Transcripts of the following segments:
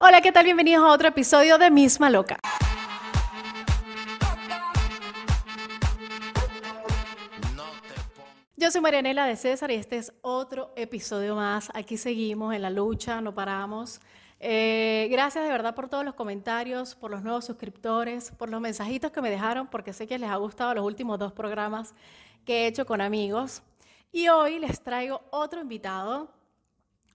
Hola, ¿qué tal? Bienvenidos a otro episodio de Misma Loca. Yo soy Marianela de César y este es otro episodio más. Aquí seguimos en la lucha, no paramos. Eh, gracias de verdad por todos los comentarios, por los nuevos suscriptores, por los mensajitos que me dejaron, porque sé que les ha gustado los últimos dos programas que he hecho con amigos. Y hoy les traigo otro invitado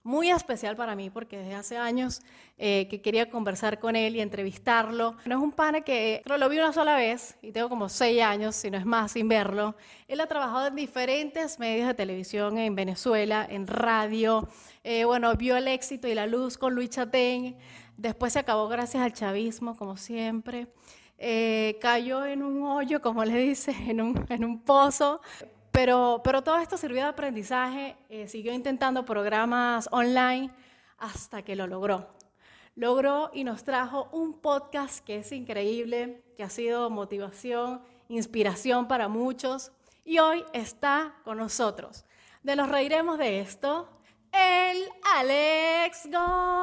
muy especial para mí porque desde hace años eh, que quería conversar con él y entrevistarlo. No es un pana que creo lo vi una sola vez y tengo como seis años, si no es más, sin verlo. Él ha trabajado en diferentes medios de televisión en Venezuela, en radio. Eh, bueno, vio el éxito y la luz con Luis Chatén. Después se acabó gracias al chavismo, como siempre. Eh, cayó en un hoyo, como le dice, en un, en un pozo. Pero, pero todo esto sirvió de aprendizaje, eh, siguió intentando programas online hasta que lo logró. Logró y nos trajo un podcast que es increíble, que ha sido motivación, inspiración para muchos y hoy está con nosotros. De nos reiremos de esto, el Alex Goncalves.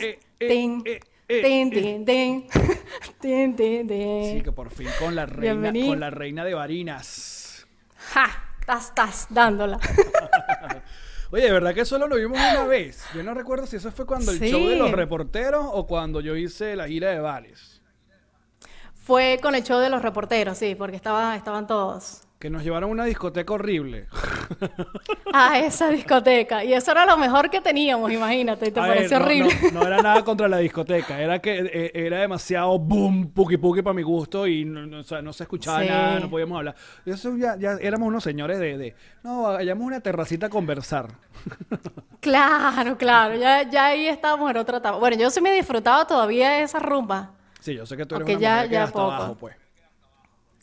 Eh, eh, tin, tin. Tin, tin, tin. Sí, que por fin con la reina, Bienvenido. con la reina de Varinas. Ja, estás, estás dándola. Oye, de verdad que solo lo vimos una vez. Yo no recuerdo si eso fue cuando el Sí. show de los reporteros o cuando yo hice la gira de bares. Fue con el show de los reporteros, sí, porque estaba, estaban todos. Que nos llevaron a una discoteca horrible. A esa discoteca. Y eso era lo mejor que teníamos, imagínate. Y te A ver, pareció no, horrible. No, no era nada contra la discoteca. Era que eh, era demasiado boom, puki puki para mi gusto y no, no, o sea, no se escuchaba Sí. nada, no podíamos hablar. Y Eso ya, ya éramos unos señores de, de no, vayamos a una terracita a conversar. Claro, claro. Ya, ya ahí estábamos en otra etapa. Bueno, yo sí me he disfrutado todavía de esa rumba. Sí, yo sé que tú eres Ok, una ya- mujer que ya hasta poco. abajo, pues.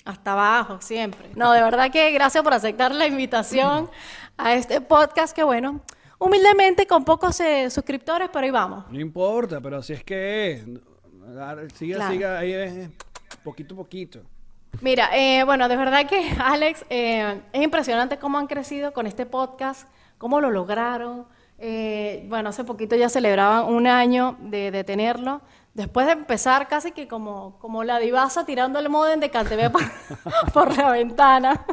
Hasta abajo, siempre. No, de verdad que gracias por aceptar la invitación a este podcast que, bueno, humildemente con pocos eh, suscriptores, pero ahí vamos. No importa, pero así es que es. Siga, Claro. siga, ahí es, poquito a poquito. Mira, eh, bueno, de verdad que Alex, eh, es impresionante cómo han crecido con este podcast, cómo lo lograron. Eh, bueno, hace poquito ya celebraban un año de, de tenerlo. Después de empezar casi que como, como la divasa tirando el modem de CanTV por, por la ventana.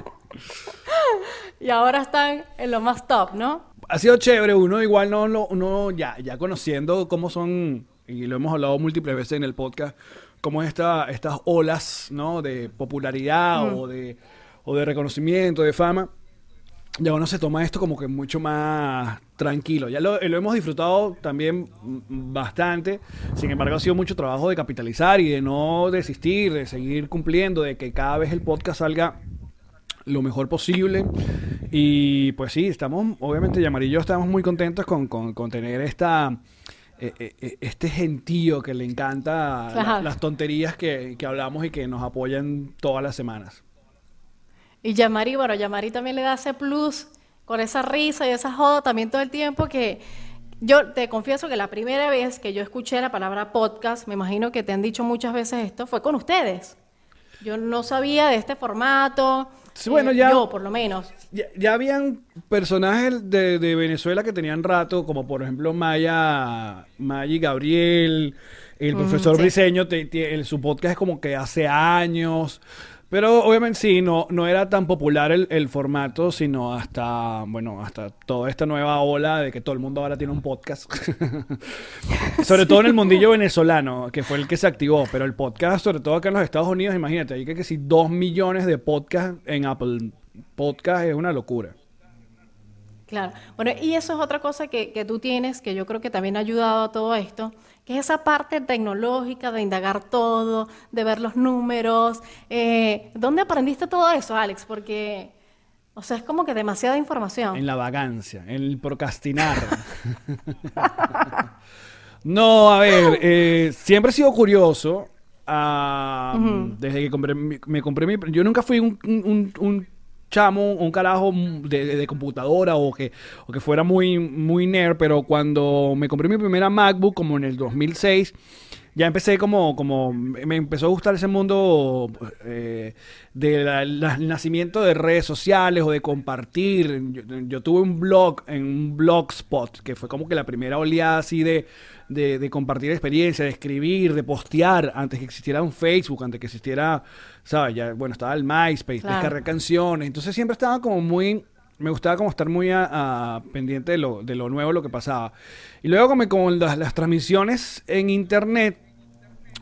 y ahora están en lo más top, ¿no? Ha sido chévere, uno igual no, no, uno ya, ya conociendo cómo son, y lo hemos hablado múltiples veces en el podcast, cómo es esta, estas olas, ¿no? De popularidad o, de, o de reconocimiento, de fama. Ya uno se toma esto como que mucho más tranquilo. Ya lo, lo hemos disfrutado también mm, bastante. Sin embargo, ha sido mucho trabajo de capitalizar y de no desistir, de seguir cumpliendo, de que cada vez el podcast salga lo mejor posible. Y pues sí, estamos, obviamente, Yamar y yo estamos muy contentos con, con- con tener esta, eh, eh, eh, este gentío que le encanta la- las tonterías que, que hablamos y que nos apoyan todas las semanas. Y Yamari, bueno, Yamari también le da ese plus con esa risa y esa joda también todo el tiempo que yo te confieso que la primera vez que yo escuché la palabra podcast, me imagino que te han dicho muchas veces esto, fue con ustedes. Yo no sabía de este formato. Sí, bueno, eh, ya- Yo, por lo menos. Ya, ya habían personajes de, de Venezuela que tenían rato, como por ejemplo Maya, Maya y Gabriel, el profesor sí. Briseño, te- te- el- su podcast es como que hace años. Pero obviamente sí, no, no era tan popular el, el formato, sino hasta, bueno, hasta toda esta nueva ola de que todo el mundo ahora tiene un podcast. sobre todo en el mundillo venezolano, que fue el que se activó. Pero el podcast, sobre todo acá en los Estados Unidos, imagínate, hay que, que si dos millones de podcasts en Apple Podcast es una locura. Claro. Bueno, y eso es otra cosa que, que tú tienes, que yo creo que también ha ayudado a todo esto, que es esa parte tecnológica de indagar todo, de ver los números. Eh, ¿Dónde aprendiste todo eso, Alex? Porque, o sea, es como que demasiada información. En la vagancia, en el procrastinar. no, a ver, eh, siempre he sido curioso. ah, Desde que compré me compré mi... Yo nunca fui un, un- un chamo, un carajo de, de- computadora o que, o que fuera muy, muy nerd, pero cuando me compré mi primera MacBook, como en el 2006, ya empecé como, como me empezó a gustar ese mundo eh, del nacimiento de redes sociales o de compartir. Yo, yo, tuve un blog en un blogspot, que fue como que la primera oleada así de, de, de compartir experiencia, de escribir, de postear, antes que existiera un Facebook, antes que existiera, ¿sabes? Ya, bueno, estaba el MySpace, Claro. descargar canciones. Entonces siempre estaba como muy me gustaba como estar muy a- a- pendiente de lo, de lo nuevo, lo que pasaba. Y luego como con las, las transmisiones en internet,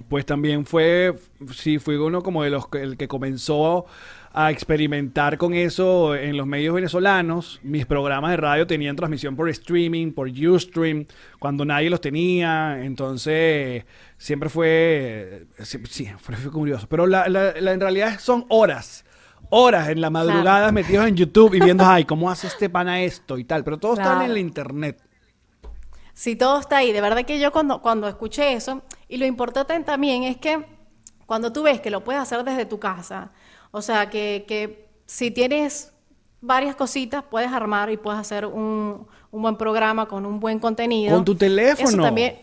pues también fue, sí, fui uno como de los que, el que comenzó a experimentar con eso en los medios venezolanos. Mis programas de radio tenían transmisión por streaming, por Ustream, cuando nadie los tenía. Entonces, siempre fue, sí, sí, fue, curioso. Pero la, la- la- en realidad son horas. Horas en la madrugada metidos en YouTube y viendo, ay, ¿cómo hace este pana esto y tal? Pero todo está Claro. en el internet. Sí, todo está ahí. De verdad que yo cuando, cuando escuché eso, y lo importante también es que cuando tú ves que lo puedes hacer desde tu casa, o sea, que, que si tienes varias cositas, puedes armar y puedes hacer un, un buen programa con un buen contenido. Con tu teléfono. Eso también,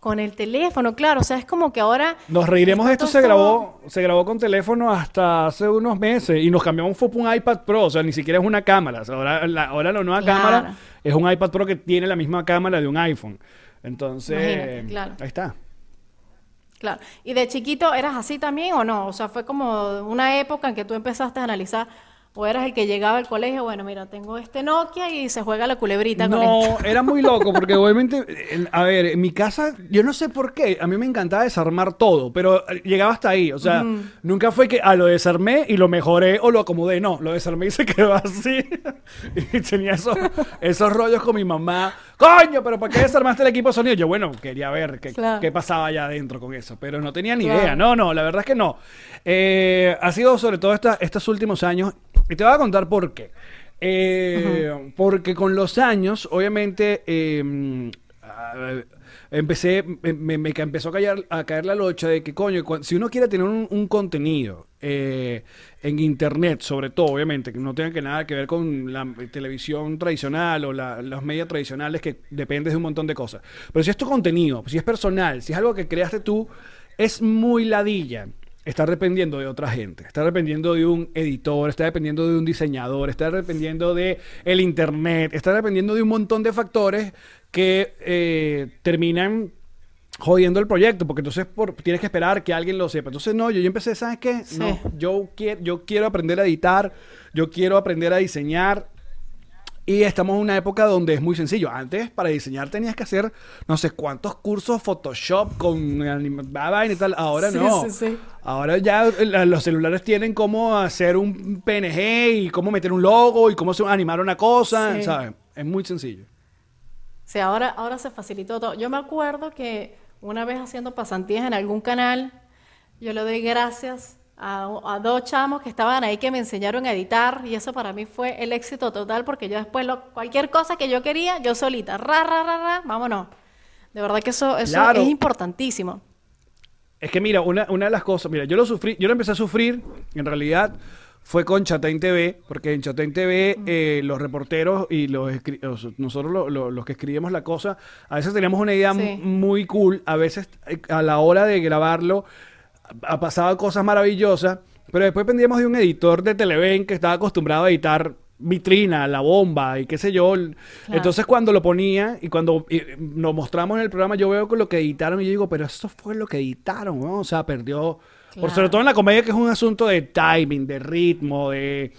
con el teléfono, claro. O sea, es como que ahora... Nos reiremos de esto, se todo- grabó, se grabó con teléfono hasta hace unos meses y nos cambiamos fue un iPad Pro, o sea, ni siquiera es una cámara. O sea, ahora, la, ahora la nueva Claro. cámara es un iPad Pro que tiene la misma cámara de un iPhone. Entonces, Imagínate, claro. ahí está. Claro. ¿Y de chiquito eras así también o no? O sea, fue como una época en que tú empezaste a analizar, o eras el que llegaba al colegio, bueno, mira, tengo este Nokia y se juega la culebrita con No, esto. era muy loco porque obviamente, en- a ver, en mi casa, yo no sé por qué, a mí me encantaba desarmar todo, pero eh, llegaba hasta ahí, o sea, nunca fue que, ah, lo desarmé y lo mejoré o lo acomodé, no, lo desarmé y se quedó así. y tenía esos, esos rollos con mi mamá, coño, pero ¿para qué desarmaste el equipo de sonido? Yo, bueno, quería ver qué, Claro. qué pasaba allá adentro con eso, pero no tenía ni Claro. idea, no, no, la verdad es que no. Eh, ha sido sobre todo esta- estos últimos años, y te voy a contar por qué. Eh, Porque con los años, obviamente, eh, ah, empecé, me, me- empezó a caer, a caer la locha de que, coño, si uno quiere tener un, un contenido eh, en internet, sobre todo, obviamente, que no tenga que nada que ver con la televisión tradicional o la- los medios tradicionales que dependes de un montón de cosas. Pero si es tu contenido, si es personal, si es algo que creaste tú, es muy ladilla. Está dependiendo de otra gente, está dependiendo de un editor, está dependiendo de un diseñador, está dependiendo de el internet, está dependiendo de un montón de factores que eh, terminan jodiendo el proyecto, porque entonces por- tienes que esperar que alguien lo sepa. Entonces, no, yo, yo empecé, ¿sabes qué? Sí. No, yo, quiero, yo quiero aprender a editar, yo quiero aprender a diseñar. Y estamos en una época donde es muy sencillo. Antes, para diseñar, tenías que hacer no sé cuántos cursos Photoshop con vaina y tal. Ahora Sí, no. sí, sí. Ahora ya eh, los celulares tienen cómo hacer un PNG y cómo meter un logo y cómo animar una cosa, Sí. ¿sabes? Es muy sencillo. Sí, ahora, ahora se facilitó todo. Yo me acuerdo que una vez haciendo pasantías en algún canal, yo le doy gracias a, a dos chamos que estaban ahí que me enseñaron a editar y eso para mí fue el éxito total porque yo después lo- cualquier cosa que yo quería, yo solita, ra, ra, ra, ra, vámonos. De verdad que eso, eso Claro. es importantísimo. Es que mira, una, una de las cosas, mira, yo lo sufrí, yo lo empecé a sufrir, en realidad fue con Chatén TV, porque en Chatén TV eh, los reporteros y los, nosotros lo- lo- los que escribimos la cosa, a veces teníamos una idea Sí. muy cool, a veces eh, a la hora de grabarlo ha pasado cosas maravillosas, pero después dependíamos de un editor de Televen que estaba acostumbrado a editar vitrina, la bomba y qué sé yo. Entonces cuando lo ponía y cuando nos mostramos en el programa, yo veo con lo que editaron y yo digo, pero eso fue lo que editaron, ¿no? O sea, perdió... Por sobre todo en la comedia que es un asunto de timing, de ritmo, de...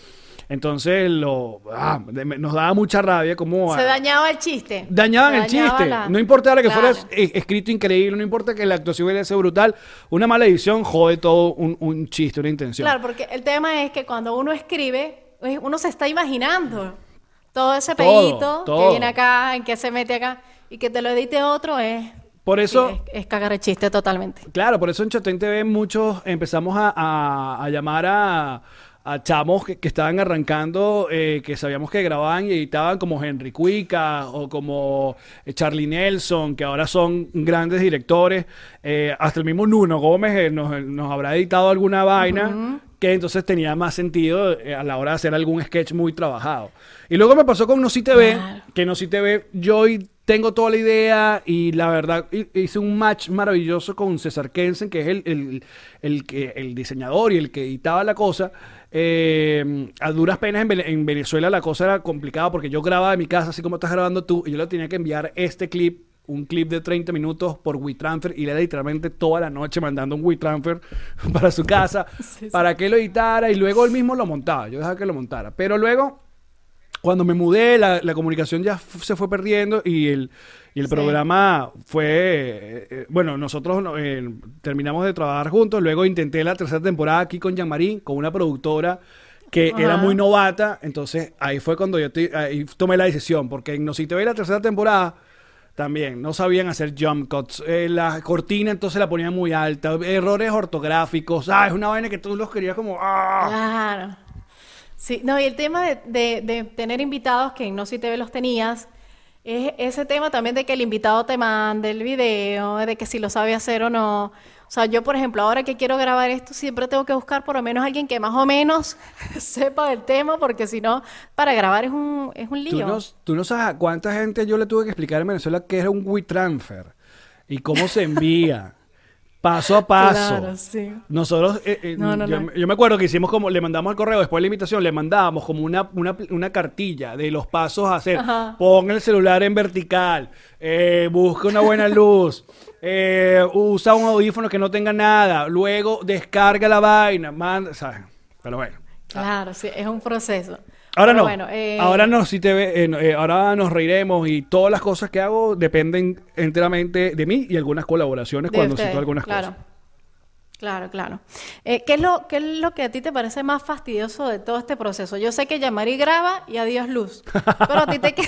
Entonces lo, ah, de- me- nos daba mucha rabia como... Se dañaba el chiste. Dañaban Se el dañaba chiste. la- No importa ahora que Claro. fuera escrito increíble, no importa que la actuación hubiera sido brutal. Una mala edición jode todo un, un chiste, una intención. Claro, porque el tema es que cuando uno escribe, uno se está imaginando todo ese Todo, pedito todo. que viene acá, en que se mete acá, y que te lo edite otro es, Por eso, sí, es, es cagar el chiste totalmente. claro, por eso en Chatén TV muchos empezamos a, a- a llamar a, a chamos que, que estaban arrancando, eh, que sabíamos que grababan y editaban como Henry Cuica o como eh, Charlie Nelson, que ahora son grandes directores. Eh, hasta el mismo Nuno Gómez eh, nos, nos habrá editado alguna vaina. que entonces tenía más sentido a la hora de hacer algún sketch muy trabajado. Y luego me pasó con No Si TV, que No Si TV, yo hoy tengo toda la idea y la verdad hi- hice un match maravilloso con César Kensen, que es el, el, el, que- el diseñador y el que editaba la cosa. Eh, a duras penas en, Vene- en Venezuela la cosa era complicada porque yo grababa en mi casa, así como estás grabando tú, y yo le tenía que enviar este clip, un clip de 30 minutos por WeTransfer, y le era literalmente toda la noche mandando un WeTransfer para su casa, Sí, sí. para que lo editara, y luego él mismo lo montaba, yo dejaba que lo montara. Pero luego cuando me mudé, la, la comunicación ya se fue perdiendo y el, y el Sí. programa fue... eh, eh, bueno, nosotros no, eh, terminamos de trabajar juntos, luego intenté la tercera temporada aquí con Jean-Marie, con una productora que Ajá. era muy novata, entonces ahí fue cuando yo te- ahí tomé la decisión, porque en No Si Te Ve la tercera temporada también no sabían hacer jump cuts, eh, la cortina entonces la ponían muy alta, errores ortográficos, ah, es una vaina que tú los querías como... ¡ah! Claro. Sí, no, y el tema de, de- de tener invitados, que en No Si TV los tenías, es ese tema también de que el invitado te mande el video, de que si lo sabe hacer o no. O sea, yo, por ejemplo, ahora que quiero grabar esto, siempre tengo que buscar por lo menos alguien que más o menos sepa del tema, porque si no, para grabar es un, es un Tú lío. no, tú no sabes a cuánta gente yo le tuve que explicar en Venezuela qué era un WeTransfer y cómo se envía paso a paso. Claro, sí. Nosotros, eh, eh, No, no, yo, no. yo me acuerdo que hicimos como, le mandamos al correo, después de la invitación, le mandábamos como una, una, una cartilla de los pasos a hacer. Ajá. Pon el celular en vertical, eh, busca una buena luz, eh, usa un audífono que no tenga nada, luego descarga la vaina, manda, ¿sabes? Pero bueno. Claro, sí, es un proceso. Ahora Pero no. bueno, eh, Ahora no, si te ve- eh, eh, ahora nos reiremos y todas las cosas que hago dependen enteramente de mí y algunas colaboraciones de cuando ustedes, cito algunas claro. cosas. Claro, claro. Eh, ¿qué, es lo, ¿Qué es lo que a ti te parece más fastidioso de todo este proceso? Yo sé que Yamari graba y adiós luz, pero a ti te queda...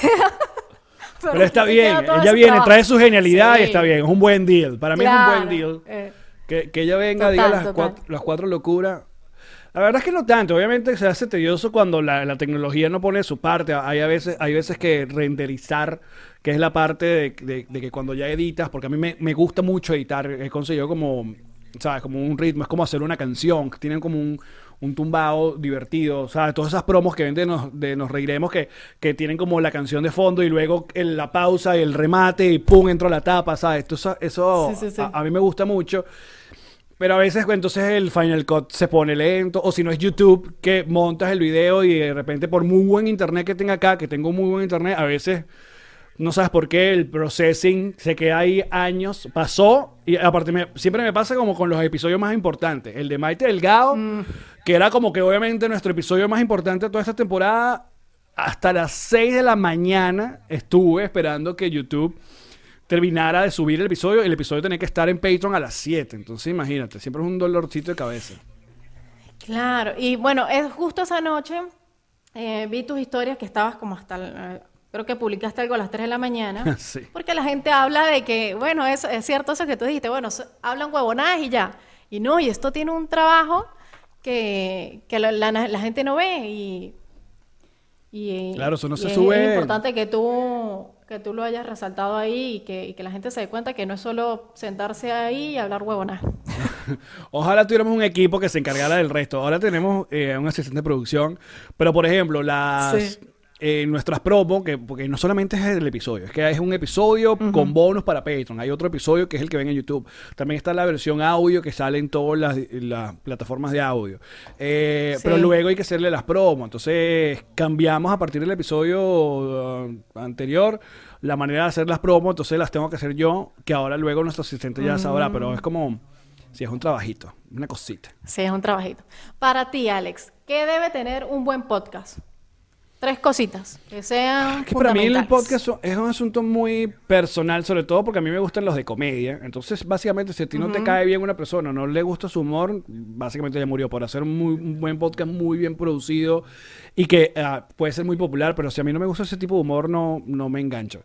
Pero, está bien, ella viene, trabajo. trae su genialidad Sí, y está bien, es un buen deal. Para mí claro, es un buen deal. Que, que ella venga, diga Total, las, total. cuatro, las cuatro locuras. La verdad es que no tanto. Obviamente se hace tedioso cuando la, la tecnología no pone su parte. Hay a veces, hay veces que renderizar, que es la parte de, de- de que cuando ya editas, porque a mí me, me gusta mucho editar, he conseguido como, ¿sabes? Como un ritmo, es como hacer una canción, que tienen como un, un tumbado divertido, ¿sabes? Todas esas promos que ven de nos, de nos reiremos, que, que tienen como la canción de fondo y luego el- la pausa y el remate y pum, entro a la tapa, ¿sabes? Esto- Eso, eso Sí, sí, sí. A, a mí me gusta mucho. Pero a veces pues, entonces el Final Cut se pone lento, o si no es YouTube, que montas el video y de repente por muy buen internet que tenga acá, que tengo muy buen internet, a veces no sabes por qué el processing se queda ahí años, pasó, y aparte me- siempre me pasa como con los episodios más importantes. El de Maite Delgado, que era como que obviamente nuestro episodio más importante de toda esta temporada, hasta las 6 de la mañana estuve esperando que YouTube terminara de subir el episodio. El episodio tenía que estar en Patreon a las 7. Entonces, imagínate, siempre es un dolorcito de cabeza. Claro, y bueno, es justo esa noche eh, vi tus historias que estabas como hasta, eh, creo que publicaste algo a las 3 de la mañana, Sí. porque la gente habla de que, bueno, es, es cierto eso que tú dijiste, bueno, so- hablan huevonadas y ya, y no, y esto tiene un trabajo que, que la, la- la gente no ve y... y Claro, eso no y se es- sube. Es importante que tú, que tú lo hayas resaltado ahí y que, y que la gente se dé cuenta que no es solo sentarse ahí y hablar huevonadas. Ojalá tuviéramos un equipo que se encargara del resto. Ahora tenemos eh, un asistente de producción, pero por ejemplo, las Sí. Eh, nuestras promos, que porque no solamente es el episodio, es que es un episodio con bonus para Patreon. Hay otro episodio que es el que ven en YouTube. También está la versión audio que sale en todas las, las plataformas de audio. Eh, Sí. Pero luego hay que hacerle las promos. Entonces cambiamos a partir del episodio uh, anterior la manera de hacer las promos. Entonces las tengo que hacer yo, que ahora luego nuestro asistente ya sabrá, pero es como... Si es un trabajito, una cosita. Sí, es un trabajito. Para ti, Alex, ¿qué debe tener un buen podcast? Tres cositas que sean Que para mí el podcast es un asunto muy personal, sobre todo porque a mí me gustan los de comedia. Entonces, básicamente, si a ti no te cae bien una persona, no le gusta su humor, básicamente ya murió por hacer un, muy, un buen podcast muy bien producido y que ah, puede ser muy popular, pero si a mí no me gusta ese tipo de humor, no, no me engancho.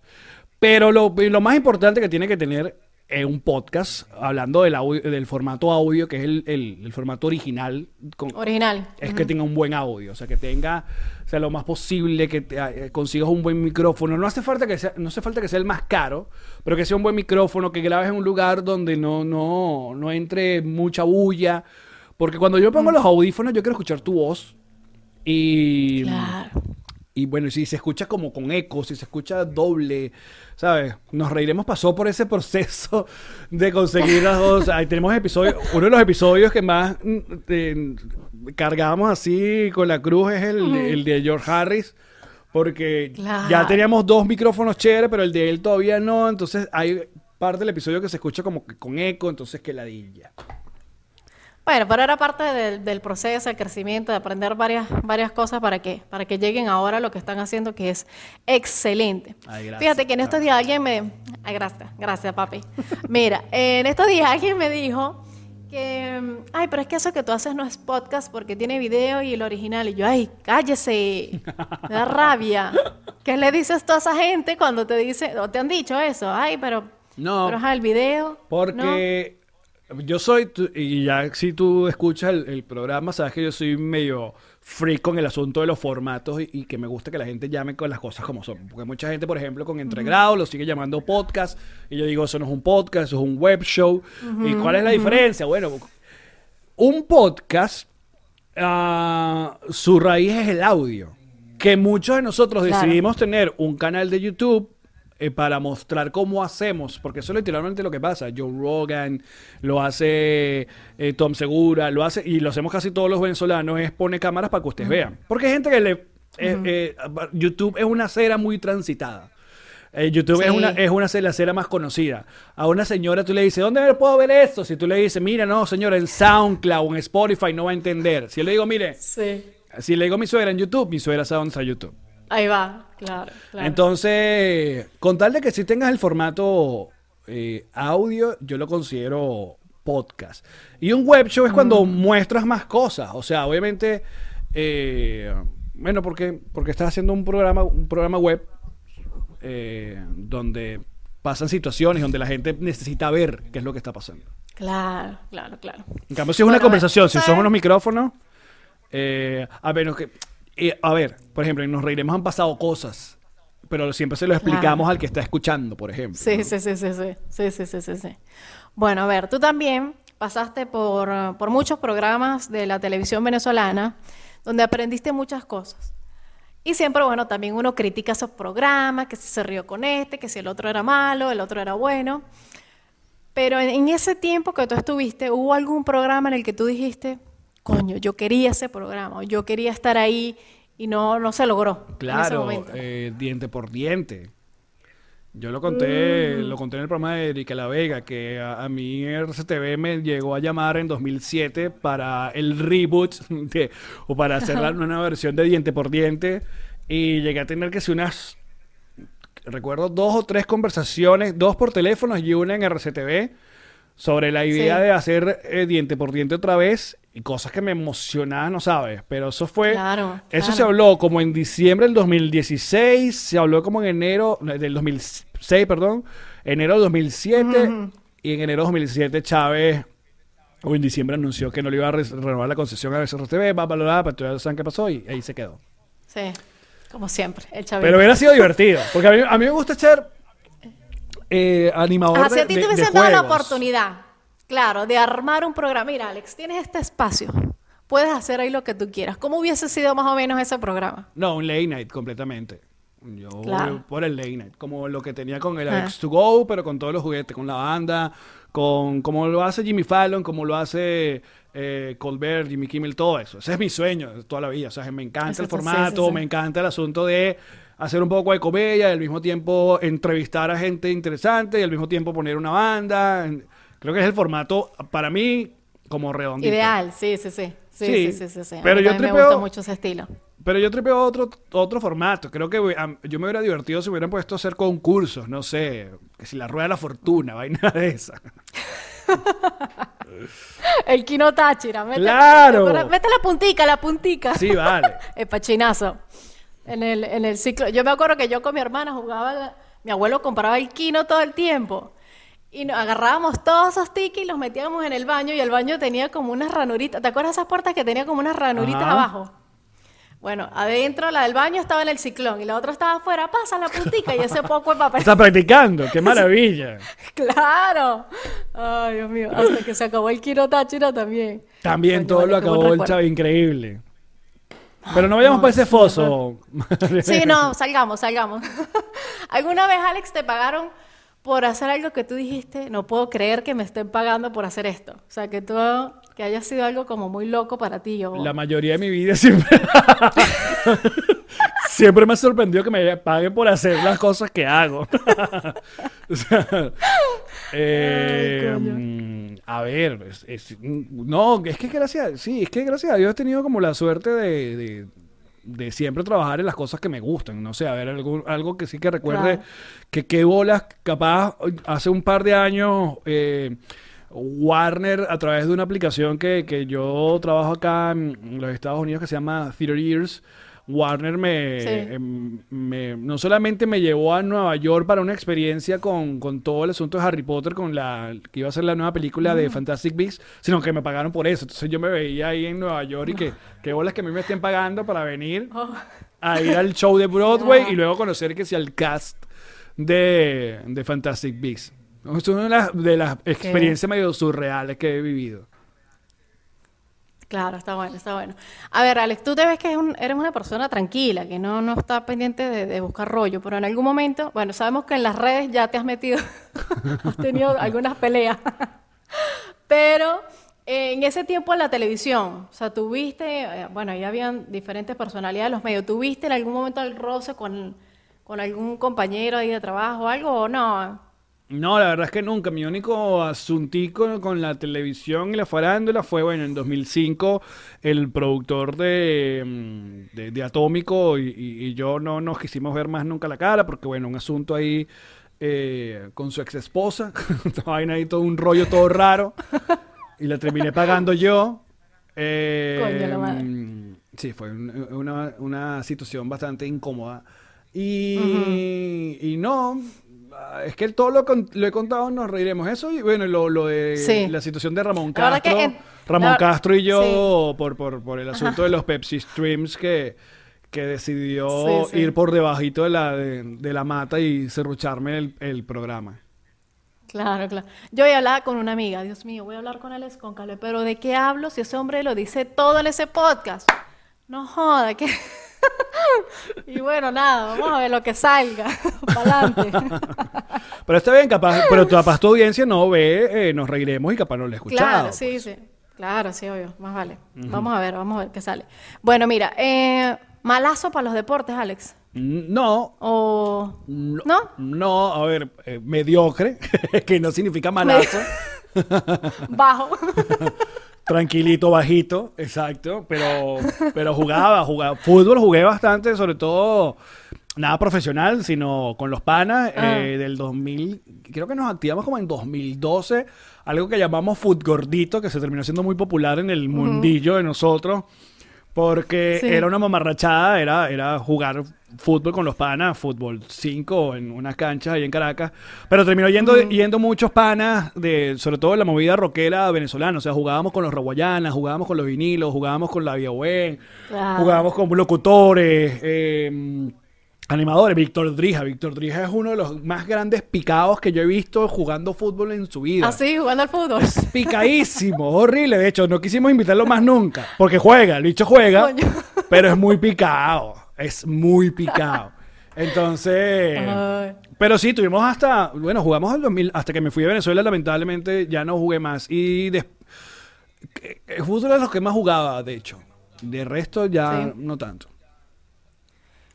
Pero lo, lo más importante que tiene que tener eh, un podcast, hablando del, audio- del formato audio, que es el, el- el formato original, con, Original. es que tenga un buen audio, o sea, que tenga, o sea, lo más posible que te- eh, consigas un buen micrófono. No hace falta que sea, no hace falta que sea el más caro, pero que sea un buen micrófono, que grabes en un lugar donde no, no, no entre mucha bulla, Porque cuando yo pongo los audífonos, yo quiero escuchar tu voz. Y. Claro. Y bueno, si se escucha como con eco, si se escucha doble, ¿sabes? Nos reiremos, pasó por ese proceso de conseguir las dos. Ahí tenemos episodios, uno de los episodios que más mm, eh, cargamos así con la cruz es el, el de George Harris, porque Claro. ya teníamos dos micrófonos chéveres, pero el de él todavía no, entonces hay parte del episodio que se escucha como que con eco, entonces que ladilla. Bueno, pero era parte del, del proceso de crecimiento, de aprender varias, varias cosas para que, para que lleguen ahora a lo que están haciendo, que es excelente. Ay, gracias. Fíjate que en estos días alguien me... Ay, gracias, gracias, papi. Mira, en estos días alguien me dijo que... Ay, pero es que eso que tú haces no es podcast porque tiene video y el original. Y yo, ay, cállese, me da rabia. ¿Qué le dices tú a esa gente cuando te dice, o te han dicho eso? Ay, pero... No. Pero ajá, el video... Porque yo soy, y ya si tú escuchas el, el programa, sabes que yo soy medio freak con el asunto de los formatos y, y que me gusta que la gente llame con las cosas como son. Porque mucha gente, por ejemplo, con entregrado lo sigue llamando podcast y yo digo, eso no es un podcast, eso es un web show. ¿Y cuál es la diferencia? Bueno, un podcast, ah, su raíz es el audio. Que muchos de nosotros Claro. decidimos tener un canal de YouTube eh, para mostrar cómo hacemos, porque eso es literalmente lo que pasa. Joe Rogan lo hace eh, Tom Segura, lo hace y lo hacemos casi todos los venezolanos, es pone cámaras para que ustedes vean. Porque hay gente que le... eh, YouTube es una acera muy transitada. YouTube es una es una la acera más conocida. A una señora tú le dices, ¿dónde puedo ver esto? Si tú le dices, mira, no, señora, en SoundCloud o en Spotify no va a entender. Si yo le digo, mire, Sí. si le digo a mi suegra en YouTube, mi suegra sabe dónde está YouTube. Ahí va, claro, claro. Entonces, con tal de que si tengas el formato eh, audio, yo lo considero podcast. Y un web show es cuando muestras más cosas. O sea, obviamente, eh, bueno, porque, porque estás haciendo un programa, un programa web eh, donde pasan situaciones, donde la gente necesita ver qué es lo que está pasando. Claro, claro, claro. En cambio, si es una conversación, si son unos micrófonos, eh, a menos que, eh, a ver, por ejemplo, en Nos Reiremos han pasado cosas, pero siempre se lo explicamos al que está escuchando, por ejemplo. Sí, ¿no? sí, sí, sí, sí, sí, sí, sí, sí, sí. Bueno, a ver, tú también pasaste por, por muchos programas de la televisión venezolana donde aprendiste muchas cosas. Y siempre, bueno, también uno critica esos programas, que si se rió con este, que si el otro era malo, el otro era bueno. Pero en, en ese tiempo que tú estuviste, ¿hubo algún programa en el que tú dijiste, coño, yo quería ese programa, yo quería estar ahí y no, no se logró en ese Claro, eh, diente por diente. Yo lo conté, Mm. lo conté en el programa de Erika La Vega, que a, a mí RCTV me llegó a llamar en 2007 para el reboot de- o para hacer la- una versión de Diente por Diente y llegué a tener que hacer unas, recuerdo dos o tres conversaciones, dos por teléfono y una en RCTV sobre la idea Sí. de hacer eh, Diente por Diente otra vez y cosas que me emocionaban, no sabes, pero eso fue... Claro, Eso claro. se habló como en diciembre del 2016, se habló como en enero del 2006, perdón, enero del 2007 y en enero del 2017 Chávez o en diciembre anunció que no le iba a re- renovar la concesión a SRTV, va a pero todavía no saben qué pasó y ahí se quedó. Sí, como siempre, el chavito. Pero hubiera sido divertido, porque a mí, a mí me gusta ser eh, animador Ajá, si de, a ti te hubiesen dado la oportunidad, claro, de armar un programa. Mira, Alex, tienes este espacio. Puedes hacer ahí lo que tú quieras. ¿Cómo hubiese sido más o menos ese programa? No, un late night completamente. Yo Claro. por el late night, como lo que tenía con el Ah. X2Go, pero con todos los juguetes, con la banda, con como lo hace Jimmy Fallon, como lo hace eh, Colbert, Jimmy Kimmel, todo eso. Ese es mi sueño toda la vida. O sea, me encanta el sí, formato, sí, sí. me encanta el asunto de hacer un poco de comedia y al mismo tiempo entrevistar a gente interesante y al mismo tiempo poner una banda. Creo que es el formato, para mí, como redondito. Ideal, sí, sí, sí. Sí, Sí, sí, sí, sí, sí. A pero mí yo también me tripeo- gusta mucho ese estilo. Pero yo tripeo otro, otro formato. Creo que am- yo me hubiera divertido si me hubieran puesto a hacer concursos, no sé, que si la rueda de la fortuna, vaina de esa. El Kino Táchira. Mete, ¡Claro! ¿te acuerdas? Mete la puntica, la puntica. Sí, vale. El pachinazo. En el, en el ciclo. Yo me acuerdo que yo con mi hermana jugaba. la- mi abuelo compraba el Kino todo el tiempo. Y nos agarrábamos todos esos tickets y los metíamos en el baño. Y el baño tenía como unas ranuritas. ¿Te acuerdas esas puertas que tenía como unas ranuritas Ajá. abajo? Bueno, adentro la del baño estaba en el ciclón y la otra estaba afuera, pasa la puntica y ese poco de papel. Está practicando, qué maravilla. claro. Ay, Dios mío, hasta que se acabó el Kiro Táchira también. También Coño, todo vale, lo acabó el chavo, increíble. Pero no vayamos no, por ese foso. Sí, no, salgamos, salgamos. ¿Alguna vez, Alex, te pagaron por hacer algo que tú dijiste, no puedo creer que me estén pagando por hacer esto? O sea, que tú, que haya sido algo como muy loco para ti. Yo, La mayoría de mi vida siempre. siempre me ha sorprendido que me paguen por hacer las cosas que hago. O sea, eh, Ay, mm, a ver, es- es- no, es que gracias, sí, es que gracias a Dios he tenido como la suerte de, de- de siempre trabajar en las cosas que me gustan. No sé, a ver, algo, algo que sí que recuerde Claro. que qué bolas, capaz, hace un par de años. eh, Warner, a través de una aplicación que, que yo trabajo acá en los Estados Unidos que se llama Theater Years, Warner me, Sí. em, me- no solamente me llevó a Nueva York para una experiencia con, con todo el asunto de Harry Potter, con la que iba a ser la nueva película de Fantastic Beasts, sino que me pagaron por eso. Entonces yo me veía ahí en Nueva York y que qué bolas que a mí me estén pagando para venir Oh, a ir al show de Broadway y luego conocer que sea el cast de, de Fantastic Beasts. Es una de las, de las experiencias medio surreales que he vivido. Claro, está bueno, está bueno. A ver, Alex, tú te ves que eres una persona tranquila, que no, no está pendiente de, de buscar rollo, pero en algún momento, bueno, sabemos que en las redes ya te has metido, has tenido algunas peleas, pero eh, en ese tiempo en la televisión, o sea, tuviste, eh, bueno, ahí habían diferentes personalidades de los medios, ¿tuviste en algún momento el roce con, con algún compañero ahí de trabajo o algo o no? No, la verdad es que nunca. Mi único asuntico con la televisión y la farándula fue, bueno, en 2005 el productor de, mm, de, de Atómico y, y- y yo no nos quisimos ver más nunca la cara porque, bueno, un asunto ahí eh, con su ex esposa, ahí todo un rollo todo raro y la terminé pagando yo. Eh, Coño, la madre. mm, Sí, fue un- una, una situación bastante incómoda. Y, y no, es que todo lo, lo he contado, nos reiremos. Eso y bueno, lo, lo de Sí. la situación de Ramón Castro. en- Ramón la- Castro y yo, por, por, por el asunto de los Pepsi Streams, que, que decidió Sí, ir por debajito de la, de, de la mata y serrucharme el, el programa. Claro, claro. Yo hoy hablaba con una amiga, Dios mío, voy a hablar con Alex con Caleb, pero ¿de qué hablo si ese hombre lo dice todo en ese podcast? No joda, que... y bueno, nada, vamos a ver lo que salga, para adelante. Pero está bien, capaz, pero capaz tu audiencia no ve, eh, nos reiremos y capaz no lo he escuchado. Claro, sí, sí. Claro, sí, obvio, más vale. Vamos a ver, vamos a ver qué sale. Bueno, mira, eh, malazo para los deportes, Alex. No, O... No, ¿No? no, a ver, eh, mediocre, que no significa malazo. Bajo. Tranquilito, bajito, exacto. Pero, pero jugaba, jugaba. Fútbol jugué bastante, sobre todo nada profesional, sino con los panas Ah. eh, del 2000. Creo que nos activamos como en 2012, algo que llamamos Foot Gordito, que se terminó siendo muy popular en el mundillo de nosotros. Porque Sí. era una mamarrachada, era, era jugar fútbol con los panas, fútbol 5 en unas canchas ahí en Caracas. Pero terminó yendo, yendo muchos panas, de, sobre todo de la movida rockera venezolana. O sea, jugábamos con los Raguayanas, jugábamos con los vinilos, jugábamos con la Vía Claro. jugábamos con locutores, eh, animadores. Víctor Drija. Víctor Drija es uno de los más grandes picados que yo he visto jugando fútbol en su vida. Así, jugando al fútbol. Picadísimo, horrible. De hecho, no quisimos invitarlo más nunca. Porque juega, el bicho juega, Coño. pero es muy picado. Es muy picado. Entonces. Ay. Pero sí, tuvimos hasta. Bueno, jugamos el 2000. Hasta que me fui a Venezuela, lamentablemente ya no jugué más. Y des- que- el fútbol es lo que más jugaba, de hecho. De resto, ya Sí. no tanto.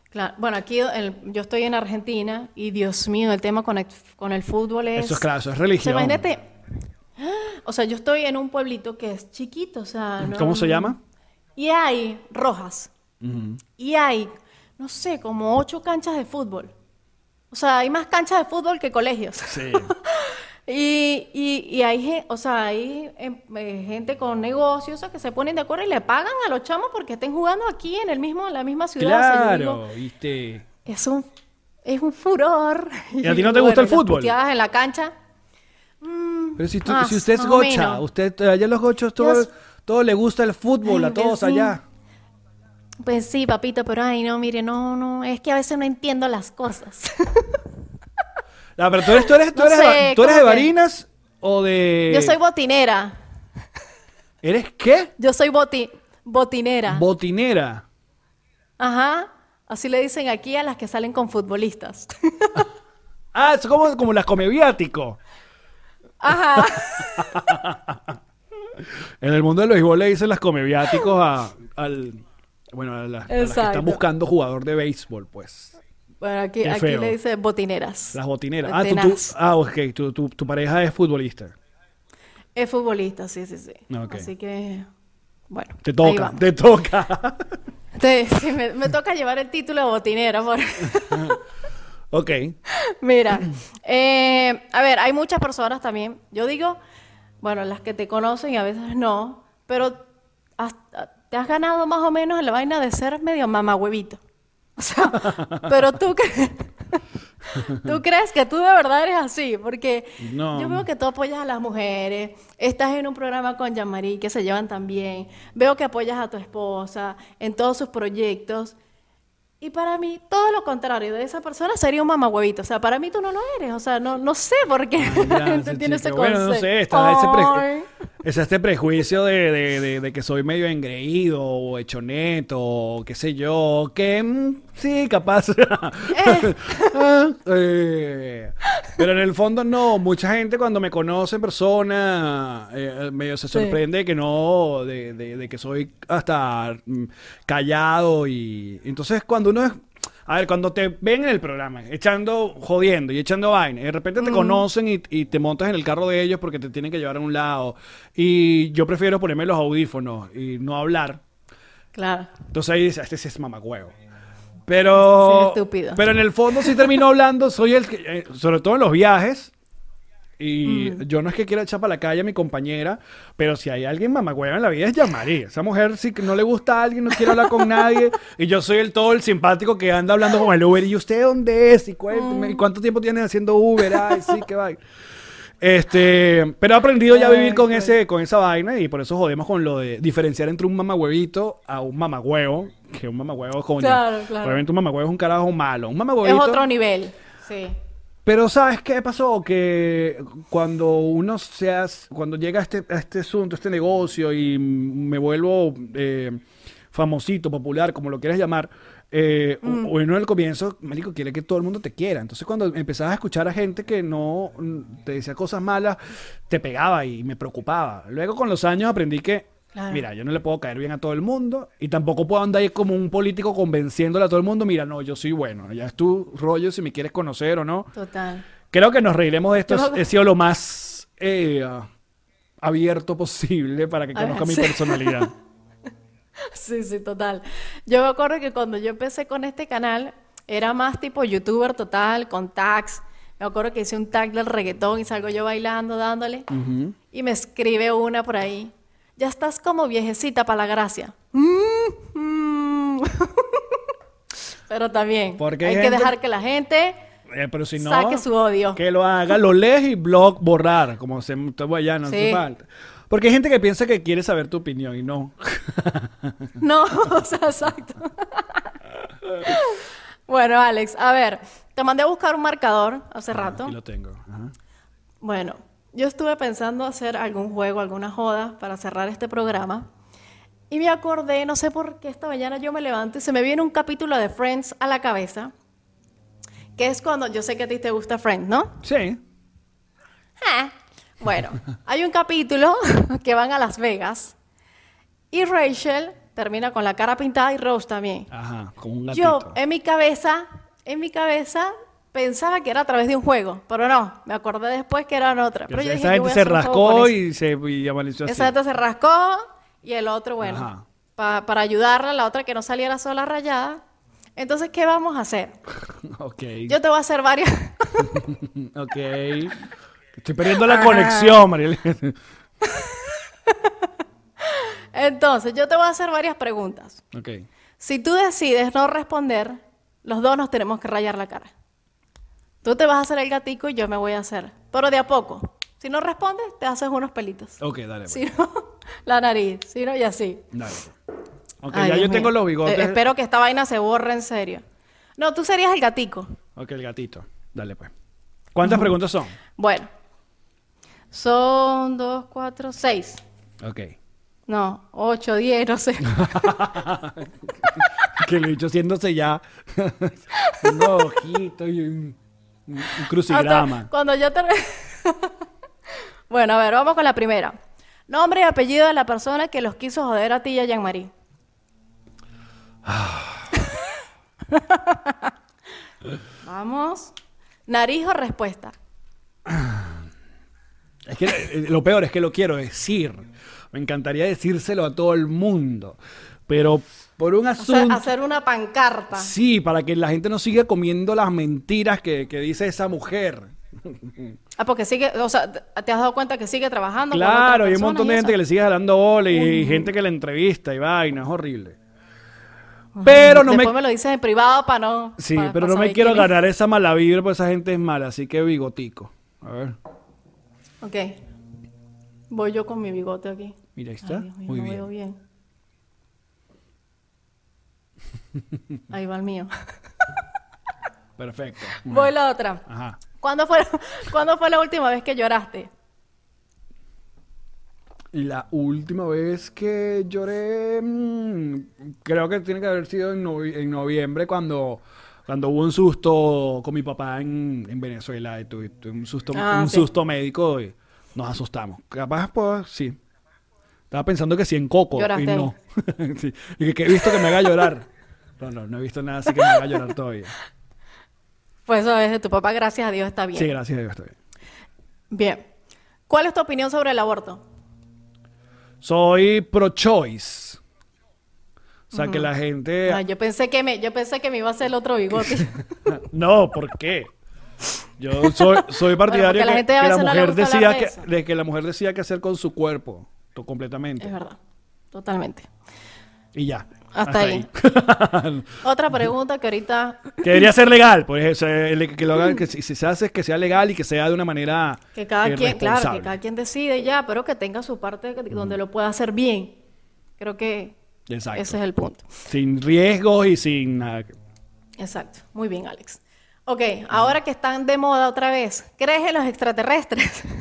Claro. Bueno, aquí el- yo estoy en Argentina y Dios mío, el tema con el, con el fútbol es... Eso es claro, eso es O sea, religión. imagínate, o sea, yo estoy en un pueblito que es chiquito, o sea... no- ¿Cómo se llama? Y hay rojas. Y hay, no sé, como ocho canchas de fútbol. O sea, hay más canchas de fútbol que colegios. Sí. Y, y, y hay, o sea, hay em, eh, gente con negocios que se ponen de acuerdo y le pagan a los chamos porque estén jugando aquí en el mismo, en la misma ciudad. O sea, yo digo, Claro, viste. es un, es un furor. ¿Y a ti no te gusta el y las fútbol? puteadas en la cancha. mm, Pero si, tú- más- si usted es gocha, menos. usted allá los gochos todo, Dios. todo le gusta el fútbol a todos allá. Pues sí, papito, pero ay, no, mire, no, no, es que a veces no entiendo las cosas. Ah, pero tú eres, tú eres, tú No eres, sé, de- ¿tú eres de como que- Barinas o de. Yo soy botinera. ¿Eres qué? Yo soy boti botinera. Botinera. Ajá. Así le dicen aquí a las que salen con futbolistas. Ah, es como, como las comeviáticos. Ajá. En el mundo del béisbol le dicen las comeviáticos a, al. Bueno, a, las- a las que están buscando jugador de béisbol, pues. Bueno, aquí, Qué aquí feo. le dicen botineras. Las botineras. Ah, tú, ah ok. Tu, tu, tu pareja es futbolista. Es futbolista, sí, sí, sí. Así que, bueno. Te ahí toca, vamos. te toca. Sí, sí, me, me toca llevar el título de botinera. por- ok. Mira, eh, a ver, hay muchas personas también. Yo digo, bueno, las que te conocen y a veces no, pero te has ganado más o menos en la vaina de ser medio mamahuevito. O sea, pero tú crees, tú crees que tú de verdad eres así, porque No. yo veo que tú apoyas a las mujeres, estás en un programa con Jean-Marie que se llevan tan bien, veo que apoyas a tu esposa en todos sus proyectos. Y para mí, todo lo contrario de esa persona sería un mamahuevito. O sea, para mí tú no lo eres. O sea, no, no sé por qué la gente tiene ese pero bueno, no concepto. sé, está ese. Es este prejuicio de, de- de- de que soy medio engreído o hechoneto o qué sé yo, que mm, sí, capaz. Ah, eh, pero en el fondo no, mucha gente cuando me conoce en persona eh, medio se Sí. sorprende que no, de, de- de que soy hasta mm, callado y entonces cuando uno es... A ver, cuando te ven en el programa, echando, jodiendo y echando vaina, y de repente te conocen y, y te montas en el carro de ellos porque te tienen que llevar a un lado. Y yo prefiero ponerme los audífonos y no hablar. Claro. Entonces ahí dices, este sí es mamacuevo. Pero, Sí, estúpido. pero en el fondo sí termino hablando, soy el que, eh, sobre todo en los viajes. Y yo no es que quiera echar para la calle a mi compañera, pero si hay alguien mamagüeva en la vida es Yamari. Esa mujer si que no le gusta a alguien, no quiere hablar con nadie. Y yo soy el todo el simpático que anda hablando con el Uber. ¿Y usted dónde es? ¿Y, cuénteme, ¿y cuánto tiempo tiene haciendo Uber? Ay, sí, que va. Este, pero he aprendido ya a vivir con qué ese, con esa vaina y por eso jodemos con lo de diferenciar entre un mamagüevito a un mamagüevo, que un mamagüevo es coño. Claro, claro. Obviamente un mamagüevo es un carajo malo. Un Es mamagüevito. otro nivel. Sí. Pero ¿sabes qué pasó? Que cuando uno se hace, cuando llega a este, a este asunto, a este negocio y me vuelvo eh, famosito, popular, como lo quieras llamar, eh, Mm. uno al comienzo, marico, quiere que todo el mundo te quiera. Entonces cuando empezabas a escuchar a gente que no mm, te decía cosas malas, te pegaba y me preocupaba. Luego con los años aprendí que Claro. Mira, yo no le puedo caer bien a todo el mundo y tampoco puedo andar ahí como un político convenciéndole a todo el mundo, mira, no, yo soy bueno, ya es tu rollo si me quieres conocer o no. Total. Creo que nos reiremos de esto. He sido lo más eh, abierto posible para que ver, conozca mi sí. personalidad. Sí, sí, total. Yo me acuerdo que cuando yo empecé con este canal, era más tipo youtuber total, con tags. Me acuerdo que hice un tag del reggaetón y salgo yo bailando, dándole. Y me escribe una por ahí. Ya estás como viejecita para la gracia. Mm, mm. Pero también Porque hay que dejar que la gente Eh, pero si no, saque su odio. que lo haga, lo lees y blog borrar, como se ya no hace Sí. falta. Porque hay gente que piensa que quiere saber tu opinión y no. No, o sea, exacto. bueno, Alex, a ver, te mandé a buscar un marcador hace rato. Aquí lo tengo. Ajá. Bueno, yo estuve pensando hacer algún juego, alguna joda para cerrar este programa. Y me acordé, no sé por qué esta mañana yo me levanto y se me viene un capítulo de Friends a la cabeza. Que es cuando, yo sé que a ti te gusta Friends, ¿no? Sí. Ah, Bueno, hay un capítulo que van a Las Vegas y Rachel termina con la cara pintada y Rose también. Ajá, como un Yo, en mi cabeza, en mi cabeza, pensaba que era a través de un juego, pero no, me acordé después que era en otra. Pero yo dije, esa gente se rascó y se y amaneció así. Esa gente se rascó y el otro, bueno, pa- para ayudarla, la otra que no saliera sola rayada. Entonces, ¿qué vamos a hacer? ok. Yo te voy a hacer varias... Ok. Estoy perdiendo la conexión, Mariel. Entonces, yo te voy a hacer varias preguntas. ok. Si tú decides no responder, los dos nos tenemos que rayar la cara. Tú te vas a hacer el gatico y yo me voy a hacer. Pero de a poco. Si no respondes, te haces unos pelitos. Ok, dale. pues. Si no, la nariz. Si no, y así. Dale. Aunque Ay, ya Dios yo tengo los bigotes. Eh, espero que esta vaina se borre en serio. No, tú serías el gatico. Ok, el gatito. Dale pues. ¿Cuántas preguntas son? Bueno. Son dos, cuatro, seis. Ok. No, ocho, diez, no sé. que le he dicho haciéndose ya un ojito y un, un- un crucigrama. Cuando yo te... bueno, a ver, vamos con la primera. Nombre y apellido de la persona que los quiso joder a ti y a Jean-Marie. vamos. Nariz o respuesta. Es que eh, lo peor es que lo quiero decir. Me encantaría decírselo a todo el mundo. Pero por un O sea, asunto... hacer una pancarta. Sí, para que la gente no siga comiendo las mentiras que, que dice esa mujer. Ah, porque sigue, o sea, te has dado cuenta que sigue trabajando. con Claro, otras hay un montón de y gente que le sigue jalando bola y, y gente que le entrevista y vaina, es horrible. Pero no me... Después me... lo dices en privado para no. Sí, pa- pero pa no me quiero es. ganar esa mala vibra porque esa gente es mala, así que bigotico. A ver, Ok. Voy yo con mi bigote aquí. mira, ahí Ay, está. Dios mío, Muy no bien. veo bien. Ahí va el mío. Perfecto. Voy la otra. Ajá. ¿Cuándo fue, ¿Cuándo fue la última vez que lloraste? La última vez que lloré, mm, creo que tiene que haber sido en, novi- en noviembre cuando, cuando hubo un susto con mi papá en, en Venezuela. y tuve, tuve un susto, Ah, un sí. susto médico y nos asustamos. Capaz, pues, sí. Estaba pensando que sí en Coco y no. Sí. Y que, que he visto que me haga llorar. No, no, no he visto nada así que me haga llorar todavía. Pues eso es de tu papá, gracias a Dios, está bien. Sí, gracias a Dios, está bien. Bien. ¿Cuál es tu opinión sobre el aborto? Soy pro-choice. O sea, que la gente... Ah, yo pensé que me, yo pensé que me iba a hacer el otro bigote. No, ¿por qué? Yo soy, soy partidario a la que, que la no mujer gusta decida hablar de que, eso. de que la mujer decida qué hacer con su cuerpo, completamente. es verdad. Totalmente. Y ya. Hasta ahí. Otra pregunta que ahorita que debería ser legal, pues que lo hagan, que si, si se hace que sea legal y que sea de una manera que cada quien, claro, que cada quien decide ya, pero que tenga su parte donde lo pueda hacer bien. Creo que Exacto. ese es el punto. Sin riesgos y sin nada. Exacto. Muy bien, Alex. Ok, ahora que están de moda otra vez, ¿crees en los extraterrestres?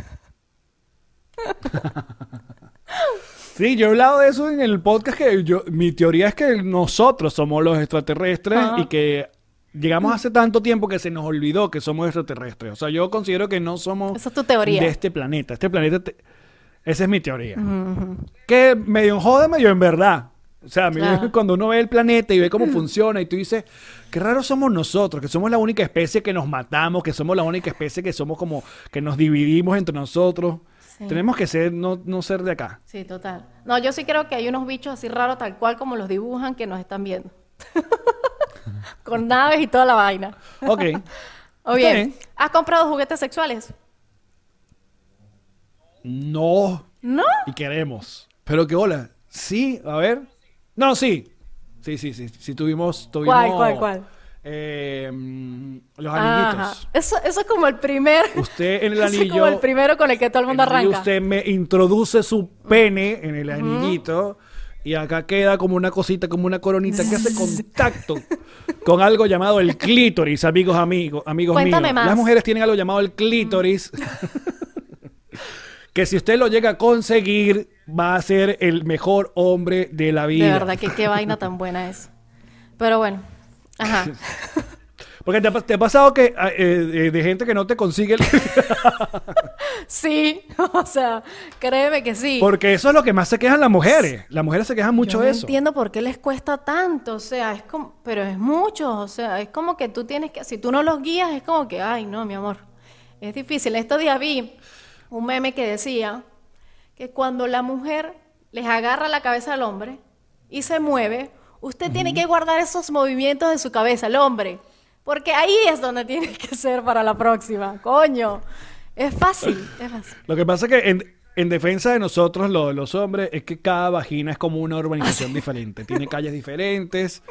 Sí, yo he hablado de eso en el podcast que yo, mi teoría es que nosotros somos los extraterrestres Ajá. y que llegamos hace tanto tiempo que se nos olvidó que somos extraterrestres. O sea, yo considero que no somos Esa es tu teoría. de este planeta. Este planeta, te- esa es mi teoría. Que medio en joda, medio en verdad. O sea, a mí Claro. cuando uno ve el planeta y ve cómo funciona y tú dices, qué raro somos nosotros, que somos la única especie que nos matamos, que somos la única especie que somos como que nos dividimos entre nosotros. Sí. Tenemos que ser, no, no ser de acá. Sí, total. No, yo sí creo que hay unos bichos así raros, tal cual como los dibujan, que nos están viendo. Con naves y toda la vaina. Ok. O bien, bien. ¿has comprado juguetes sexuales? No. ¿No? Y queremos. Pero qué hola. Sí, a ver. No, sí. Sí, sí, sí. Sí, tuvimos. tuvimos ¿Cuál, cuál, cuál? Eh, los anillitos. Eso, eso es como el primer. Usted en el eso es anillo. como el primero con el que todo el mundo el anillo arranca. Usted me introduce su pene en el anillito. Y acá queda como una cosita, como una coronita que hace contacto con algo llamado el clítoris, amigos, amigos, amigos Cuéntame míos. más. Las mujeres tienen algo llamado el clítoris. que si usted lo llega a conseguir, va a ser el mejor hombre de la vida. De verdad que qué vaina tan buena es. Pero bueno. Ajá. Porque te ha, te ha pasado que ah, eh, de gente que no te consigue el... Sí, o sea, créeme que sí. Porque eso es lo que más se quejan las mujeres. Las mujeres se quejan mucho Yo de no eso. entiendo por qué les cuesta tanto, o sea, es como, pero es mucho, o sea, es como que tú tienes que, si tú no los guías, es como que, ay, no, mi amor, es difícil. Estos días vi un meme que decía que cuando la mujer les agarra la cabeza al hombre y se mueve, usted tiene que guardar esos movimientos de su cabeza, el hombre, porque ahí es donde tiene que ser para la próxima, coño. Es fácil, es fácil. Lo que pasa es que en, en defensa de nosotros, lo- los hombres, es que cada vagina es como una urbanización diferente. Tiene calles diferentes,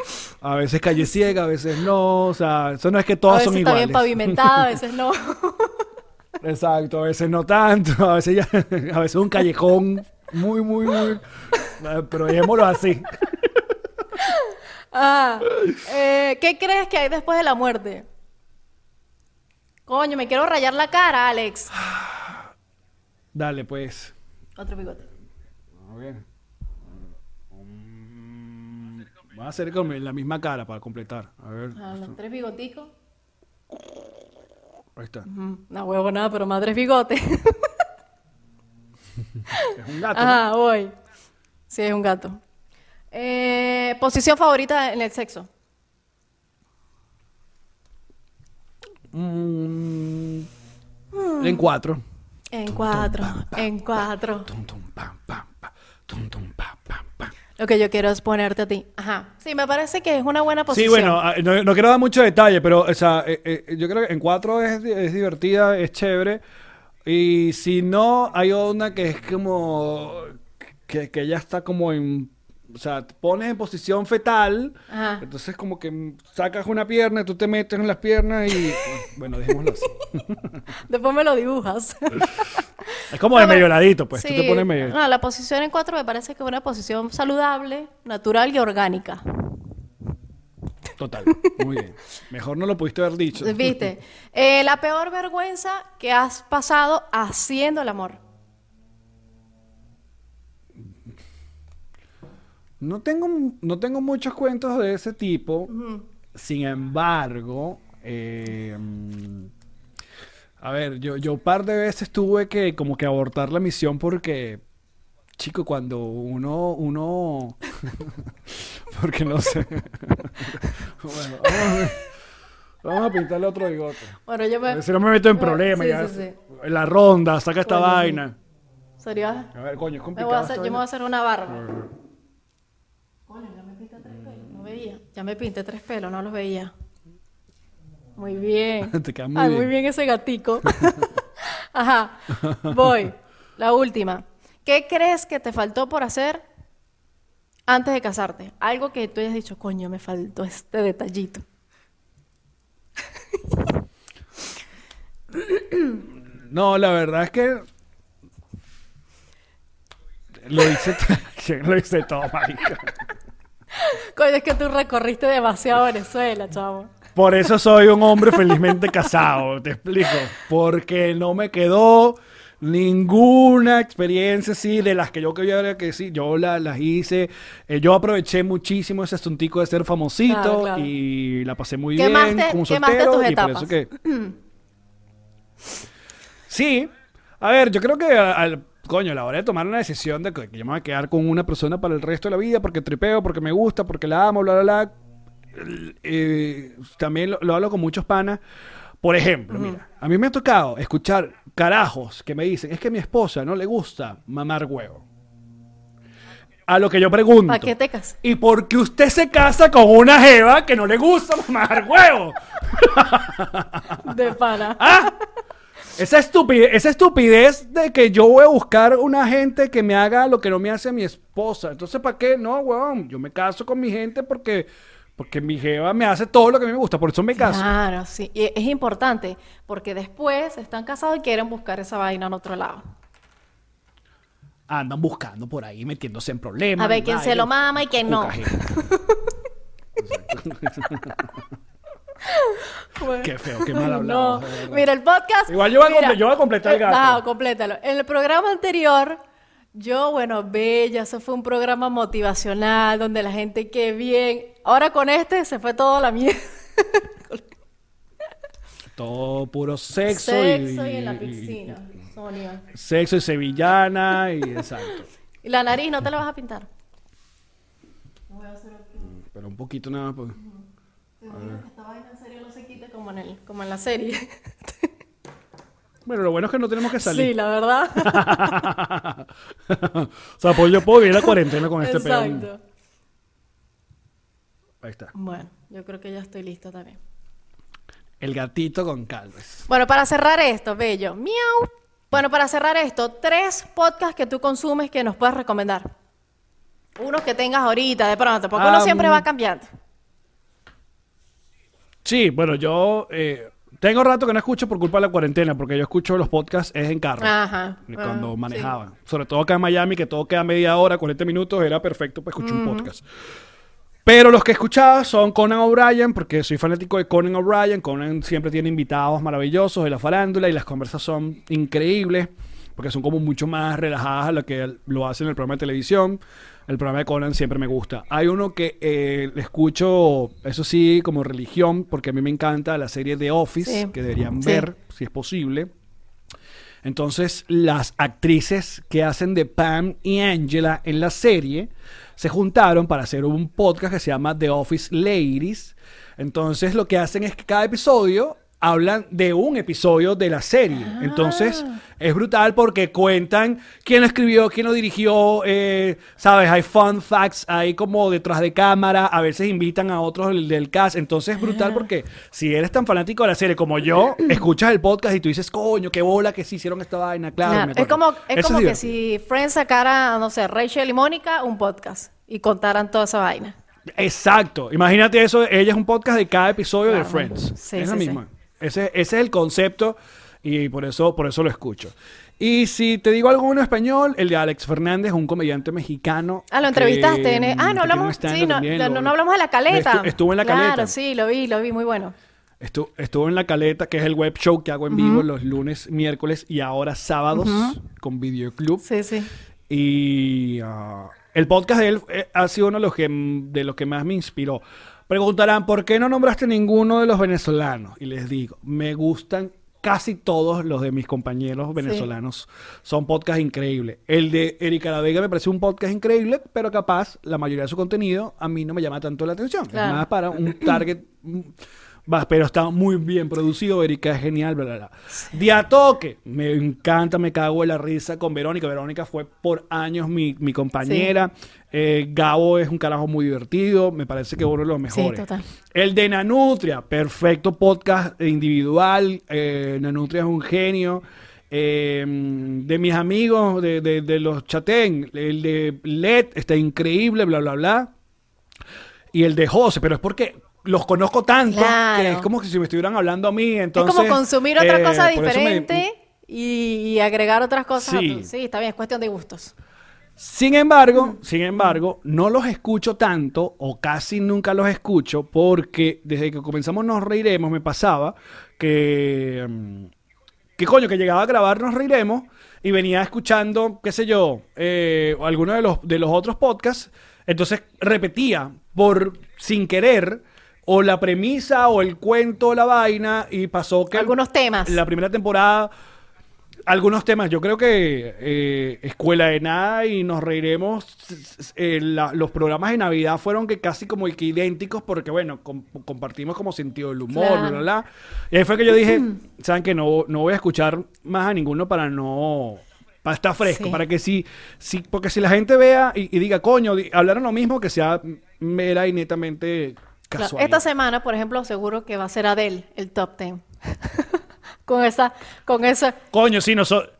a veces calle ciega, a veces no. O sea, eso no es que A todas veces son está iguales. bien pavimentada, a veces no. Exacto, a veces no tanto, a veces ya, a veces un callejón muy, muy, muy. eh, Pero dejémoslo así. Ah, eh, ¿Qué crees que hay después de la muerte? Coño, me quiero rayar la cara, Alex. Dale, pues. Otro bigote. A ver. Mm, Voy a hacer con la misma cara para completar. A ver. Ah, los tres bigoticos. Ahí está. Mm, No huevo nada, pero más tres bigotes. Es un gato. ¿no? Ajá, voy. Sí, es un gato. Eh, posición favorita en el sexo. Mm, En cuatro. En cuatro, en cuatro. Tum, tum, pam, pam, pam. Tum, tum, pam, pam, pam. Lo que yo quiero es ponerte a ti. Ajá. Sí, me parece que es una buena posición. Sí, bueno, ah, no, no quiero dar mucho detalle, pero o sea, eh, eh, yo creo que en cuatro es, es divertida, es chévere. Y si no, hay una que es como que, que ya está como en. O sea, te pones en posición fetal. Ajá. Entonces, como que sacas una pierna y tú te metes en las piernas y. Bueno, dejémoslo así. Después me lo dibujas. Es como de medio ladito, pues. Tú Sí, te pones medio. No, la posición en cuatro me parece que es una posición saludable, natural y orgánica. Total. Muy bien. Mejor no lo pudiste haber dicho. ¿Viste? Eh, la peor vergüenza que has pasado haciendo el amor. No tengo, no tengo muchos cuentos de ese tipo. Sin embargo, eh, a ver, yo, yo un par de veces tuve que como que abortar la misión porque, chico, cuando uno, uno, porque no sé. bueno, vamos a, ver. Vamos a pintarle otro bigote. Bueno, yo me... si no me meto en Bueno, problemas sí, ya. sí, sí. En la ronda, saca esta vaina. Sería... A ver, coño, es Me complicado. voy a hacer, yo me voy a hacer una barba. Ya me pinté tres pelos. No veía. Ya me pinté tres pelos, no los veía. Muy bien. Te queda muy Ay, bien. muy bien ese gatico. Ajá. Voy. La última. ¿Qué crees que te faltó por hacer antes de casarte? Algo que tú hayas dicho, coño, me faltó este detallito. No, la verdad es que lo hice, lo hice todo, marica. Coño, es que tú recorriste demasiado Venezuela, chavo. Por eso soy un hombre felizmente casado, te explico. Porque no me quedó ninguna experiencia así de las que yo quería que sí, yo la- las hice. Eh, yo aproveché muchísimo ese asuntico de ser famosito Claro, claro. y la pasé muy bien como quemaste soltero tus y por eso que Sí, a ver, yo creo que al coño, a la hora de tomar una decisión de que yo me voy a quedar con una persona para el resto de la vida, porque tripeo, porque me gusta, porque la amo, bla, bla, bla. eh, también lo, lo hablo con muchos panas. Por ejemplo, mira, a mí me ha tocado escuchar carajos que me dicen, es que a mi esposa no le gusta mamar huevo. A lo que yo pregunto. ¿Para qué te casas? ¿Y por qué usted se casa con una jeva que no le gusta mamar huevo? De pana. ¿Ah? Esa estupidez, esa estupidez de que yo voy a buscar una gente que me haga lo que no me hace mi esposa. Entonces, ¿para qué? No, huevón. Yo me caso con mi gente porque, porque mi jeva me hace todo lo que a mí me gusta. Por eso me caso. Claro, sí. Y es importante porque después están casados y quieren buscar esa vaina en otro lado. Andan buscando por ahí, metiéndose en problemas. A ver quién se lo mama y quién no. Bueno. Qué feo, qué mal hablado. No. Mmira, el podcast. Igual yo voy a mira, comple- yo voy a completar el eh, gato. No, complétalo. En el programa anterior, yo, bueno, bella, eso fue un programa motivacional donde la gente, qué bien. Ahora con este se fue toda la mierda. Todo puro sexo, Sexo y, y en la y- piscina, Sonia. Sexo y sevillana y exacto. Y la nariz, ¿no te la vas a pintar? Pero un poquito nada más. pues. Esta vaina en serio no se quita como en, el, como en la serie. Bueno, lo bueno es que no tenemos que salir. Sí, la verdad. o sea, pues yo puedo vivir la cuarentena con este peón. Exacto. Ahí está. Bueno, yo creo que ya estoy lista también. El gatito con calves. Bueno, para cerrar esto, bello. Miau. Bueno, para cerrar esto, tres podcasts que tú consumes que nos puedas recomendar. Unos que tengas ahorita, de pronto, porque uno siempre va cambiando. Sí, bueno, yo eh, tengo rato que no escucho por culpa de la cuarentena, porque yo escucho los podcasts es en carro. Ajá. Cuando Ah, manejaba. Sobre todo acá en Miami, que todo queda media hora, 40 minutos, era perfecto para escuchar un podcast. Pero los que he escuchado son Conan O'Brien, porque soy fanático de Conan O'Brien. Conan siempre tiene invitados maravillosos de la farándula y las conversas son increíbles, porque son como mucho más relajadas a lo que lo hace en el programa de televisión. El programa de Conan siempre me gusta. Hay uno que eh, escucho, eso sí, como religión, porque a mí me encanta la serie The Office, Sí. que deberían Sí. ver, si es posible. Entonces, las actrices que hacen de Pam y Angela en la serie se juntaron para hacer un podcast que se llama The Office Ladies. Entonces, lo que hacen es que cada episodio hablan de un episodio de la serie. Entonces, es brutal porque cuentan quién lo escribió, quién lo dirigió, eh, ¿sabes? Hay fun facts, hay como detrás de cámara, a veces invitan a otros del, del cast. Entonces, es brutal porque si eres tan fanático de la serie como yo, escuchas el podcast y tú dices, coño, qué bola que sí hicieron esta vaina, claro. Es acuerdo". como, es Eso como que si Friends sacara, no sé, Rachel y Mónica un podcast y contaran toda esa vaina. Exacto. Imagínate eso. Ella es un podcast de cada episodio de. Friends. Sí, es la sí. Ese, ese es el concepto y por eso, por eso lo escucho. Y si te digo algo en español, el de Alex Fernández, un comediante mexicano. Ah, lo que- entrevistaste. en el- Ah, no hablamos, sí, no, también, no, lo- no hablamos de la caleta. Estu- estuvo en la Claro, caleta. sí, lo vi, lo vi, muy bueno. Estu- estuvo en La Caleta, que es el web show que hago en vivo los lunes, miércoles y ahora sábados con Videoclub. Sí, sí. Y ah, el podcast de él eh, ha sido uno de los, que, de los que más me inspiró. Preguntarán, ¿por qué no nombraste ninguno de los venezolanos? Y les digo, me gustan casi todos los de mis compañeros venezolanos. Son podcasts increíbles. El de Erika La Vega me parece un podcast increíble, pero capaz la mayoría de su contenido a mí no me llama tanto la atención. Claro. Es más para un target... va, pero está muy bien producido, Erika es genial, bla, bla, bla. Día Toque, me encanta, me cago en la risa con Verónica. Verónica fue por años mi, mi compañera. Eh, Gabo es un carajo muy divertido, me parece que uno de los mejores. total. El de Nanutria, perfecto podcast individual. eh, Nanutria es un genio. Eh, de mis amigos, de, de- de los chatén, el de LED está increíble, bla, bla, bla. Y el de José, pero es porque los conozco tanto Claro. que es como que si me estuvieran hablando a mí. Entonces, es como consumir otra eh, cosa me- diferente y, y agregar otras cosas. Sí. sí, está bien, es cuestión de gustos. Sin embargo, sin embargo, no los escucho tanto o casi nunca los escucho porque desde que comenzamos Nos Reiremos me pasaba que, mm, que coño, que llegaba a grabar Nos Reiremos y venía escuchando, qué sé yo, eh, alguno de los, de los otros podcasts, entonces repetía por sin querer o la premisa o el cuento o la vaina y pasó que Algunos temas. la primera temporada algunos temas. Yo creo que eh, Escuela de Nada y Nos Reiremos, eh, la- los programas de Navidad fueron que casi como que idénticos porque, bueno, com- compartimos como sentido del humor, Claro. bla, bla, bla. Y ahí fue que yo dije, ¿saben que No, no voy a escuchar más a ninguno para no... Para estar fresco, Sí. para que si, si... Porque si la gente vea y, y diga, coño, di- hablaron lo mismo, que sea mera y netamente Esta semana, por ejemplo, seguro que va a ser Adele el top 10. con esa, con esa. Coño, sí, nosotros...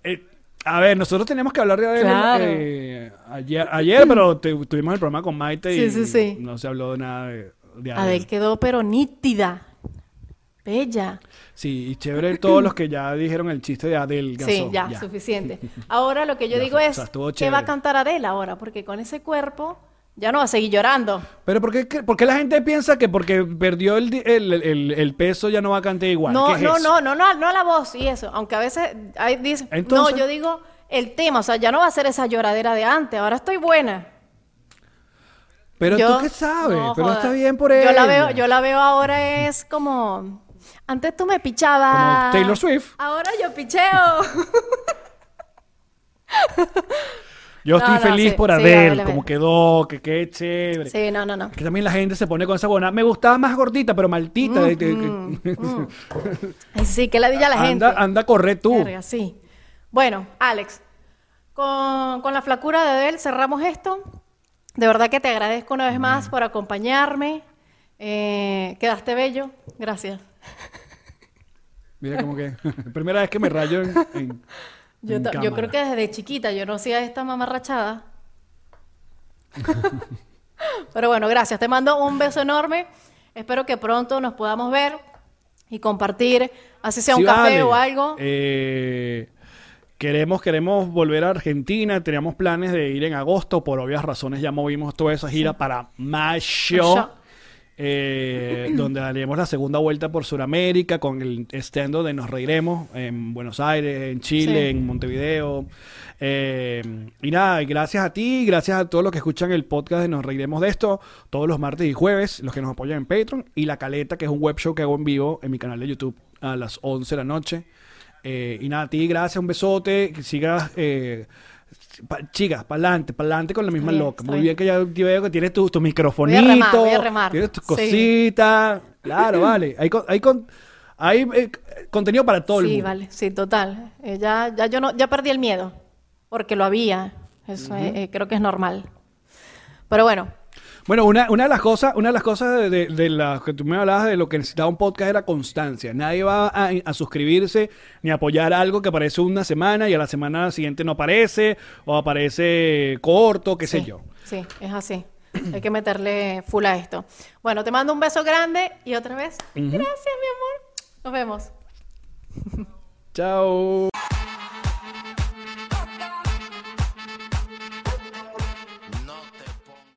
a ver, nosotros tenemos que hablar de Adele Claro. eh, ayer, ayer, pero te- tuvimos el programa con Maite y Sí, sí, sí. no se habló de nada de, de Adele. Adele quedó pero nítida. Bella. Sí, y chévere todos los que ya dijeron el chiste de Adele. Sí, ya, suficiente. Ahora lo que yo digo o es, sea, estuvo ¿qué va a cantar Adele ahora? Porque con ese cuerpo ya no va a seguir llorando. Pero ¿por qué, por qué la gente piensa que porque perdió el, el, el- el peso ya no va a cantar igual? no, ¿Qué es no, eso? no, no, no, no la voz y eso. Aunque a veces hay, dicen, Entonces- no, yo digo el tema, o sea, ya no va a ser esa lloradera de antes, ahora estoy buena. Pero Yo- tú qué sabes, no, pero está bien por yo ella. la veo, yo la veo ahora es como antes tú me pichabas. Como Taylor Swift. Ahora yo picheo. Yo estoy no, sí, por sí, Adele, como quedó, que qué chévere. sí, no, no, no. Que también la gente se pone con esa buena. Me gustaba más gordita, pero de- Mm, que- Ay, sí, que la diga la gente. anda, anda a correr tú. Verga, sí. Bueno, Alex, con, con la flacura de Adele cerramos esto. De verdad que te agradezco una vez más por acompañarme. Eh, quedaste bello. Gracias. Mira como que primera vez que me rayo en, en- Yo, creo que desde chiquita yo no hacía esta mamarrachada. Pero bueno, gracias. Te mando un beso enorme. Espero que pronto nos podamos ver y compartir, así sea un Sí, café vale. o algo. Eh, queremos, queremos volver a Argentina. Teníamos planes de ir en agosto. Por obvias razones ya movimos toda esa gira para mayo. Eh, donde haremos la segunda vuelta por Sudamérica con el stand donde nos reiremos en Buenos Aires, en Chile, Sí. en Montevideo. Eh, y nada, gracias a ti, gracias a todos los que escuchan el podcast de Nos Reiremos de Esto, todos los martes y jueves, los que nos apoyan en Patreon, y La Caleta, que es un web show que hago en vivo en mi canal de YouTube a las 11 de la noche. Eh, y nada, a ti, gracias, un besote, que sigas... Eh, pa- chicas, para adelante, para adelante con la misma bien, loca. Muy bien. bien que ya veo que tienes tu, tu Voy a microfonito, remar, voy a remar. tienes tus Sí. cositas. Claro, vale. Hay, con- hay, con- hay eh, contenido para todo el Sí, mundo. vale, sí, total. Eh, ya, ya yo no, ya perdí el miedo, porque lo había. Eso eh, eh, creo que es normal. Pero bueno, Bueno, una, una de las cosas, una de las cosas de, de- de las que tú me hablabas de lo que necesitaba un podcast era constancia. Nadie va a, a suscribirse ni apoyar algo que aparece una semana y a la semana siguiente no aparece o aparece corto, qué sé yo. Sí, es así. Hay que meterle full a esto. Bueno, te mando un beso grande y otra vez, gracias, mi amor. Nos vemos. Chao.